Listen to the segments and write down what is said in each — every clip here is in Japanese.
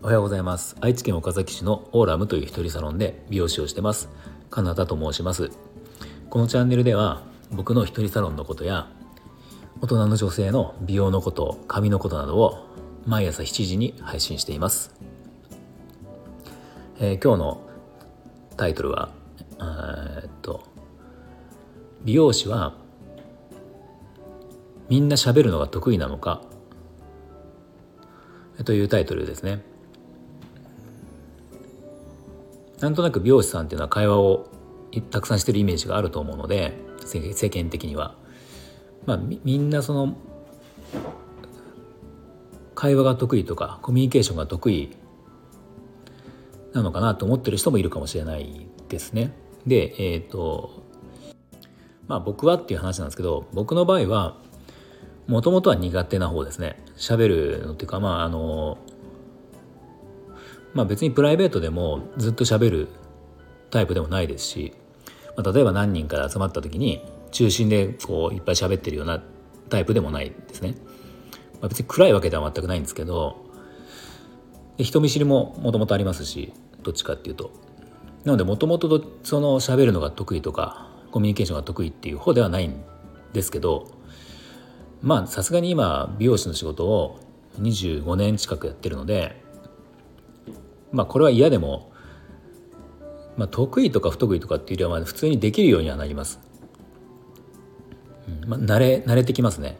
おはようございます。愛知県岡崎市のオーラムという一人サロンで美容師をしてます。カナダと申します。このチャンネルでは僕の一人サロンのことや大人の女性の美容のこと髪のことなどを毎朝7時に配信しています、えー、今日のタイトルはえっと美容師はみんな喋るのが得意なのか？というタイトルですねなんとなく美容師さんっていうのは会話をたくさんしてるイメージがあると思うので世間的には。まあ、みんなその会話が得意とかコミュニケーションが得意なのかなと思ってる人もいるかもしれないですね。で、えっ、ー、とまあ僕はっていう話なんですけど僕の場合はもともとは苦手な方ですね。喋るのっていうかまああのまあ別にプライベートでもずっと喋るタイプでもないですし、まあ、例えば何人かで集まった時に中心でこういっぱい喋ってるようなタイプでもないですね。まあ、別に暗いわけでは全くないんですけど人見知りももともとありますしどっちかっていうと。なのでもともとその喋るのが得意とかコミュニケーションが得意っていう方ではないんですけどまあさすがに今美容師の仕事を25年近くやってるのでまあこれは嫌でも、まあ、得意とか不得意とかっていうよりは普通にできるようにはなります。うんまあ、慣れ慣れてきますね。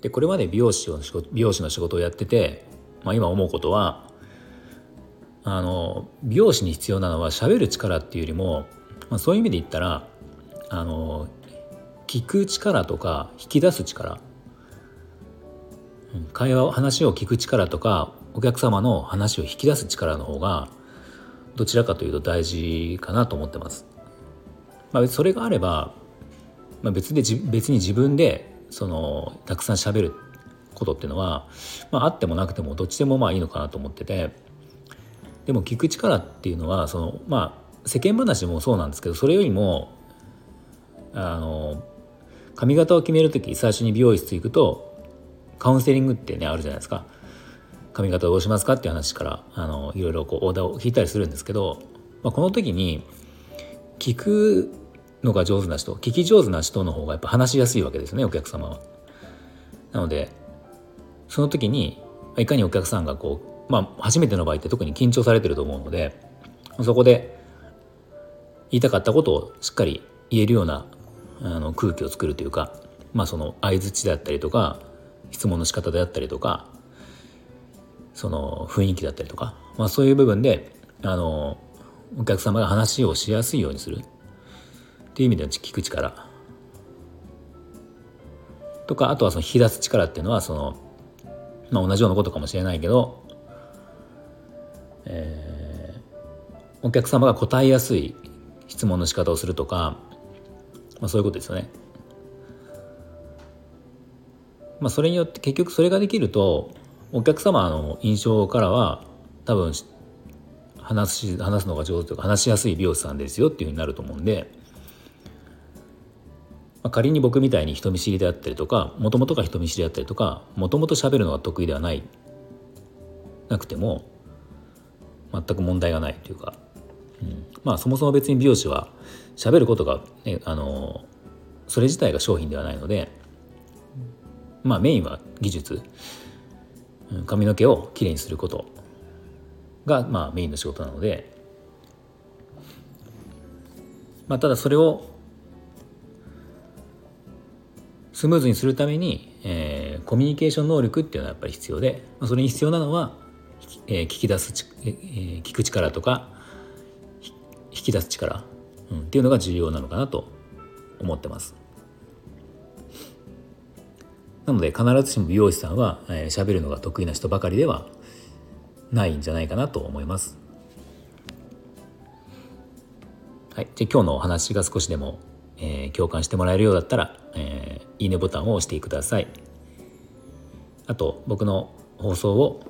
でこれまで美容師を美容師の仕事をやってて、まあ、今思うことはあの美容師に必要なのは喋る力っていうよりも、まあ、そういう意味で言ったらあの聞く力とか引き出す力会話話を聞く力とかお客様の話を引き出す力の方がどちらかというと大事かなと思ってます。まあ、それがあれば、まあ、別で別に自分でそのたくさん喋ることっていうのは、まあ、あってもなくてもどっちでもまあいいのかなと思っててでも聞く力っていうのはそのまあ世間話もそうなんですけどそれよりもあの髪型を決める時最初に美容室行くとカウンセリングってねあるじゃないですか髪型どうしますかっていう話からあのいろいろこうオーダーを引いたりするんですけど、まあ、この時に聞くのが上手な人聞き上手な人の方がやっぱ話しやすいわけですねお客様は。なのでその時にいかにお客さんがこうまあ初めての場合って特に緊張されてると思うのでそこで言いたかったことをしっかり言えるようなあの空気を作るというかまあその相づちであったりとか質問の仕方であったりとかその雰囲気だったりとか、まあ、そういう部分であのお客様が話をしやすいようにする。っていう意味での聞く力。とかあとはその引き出す力っていうのはその、まあ、同じようなことかもしれないけど、えー、お客様が答えやすい質問の仕方をするとか、まあ、そういうことですよね。まあ、それによって結局それができるとお客様の印象からは多分話し話すのが上手というか話しやすい美容師さんですよっていうふうになると思うんで、まあ、仮に僕みたいに人見知りであったりとかもともとが人見知りであったりとかもともと喋るのが得意ではないなくても全く問題がないというか、まあそもそも別に美容師は喋ることが、ね、あのそれ自体が商品ではないのでまあメインは技術。髪の毛をきれいにすることが、まあ、メインの仕事なので、まあ、ただそれをスムーズにするために、えー、コミュニケーション能力っていうのはやっぱり必要で、まあ、それに必要なのは、えー、聞き出すえー、聞く力とかき出す力、うん、っていうのが重要なのかなと思ってます。なので必ずしも美容師さんは喋、えー、るのが得意な人ばかりではないんじゃないかなと思います。はい、じゃ今日のお話が少しでも、えー、共感してもらえるようだったら、えー、いいねボタンを押してください。あと僕の放送を、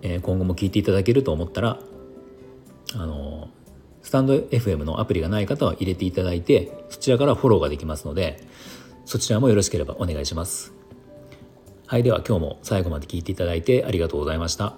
えー、今後も聞いていただけると思ったらあのスタンド FM のアプリがない方は入れていただいてそちらからフォローができますのでそちらもよろしければお願いします。はいでは今日も最後まで聞いていただいてありがとうございました。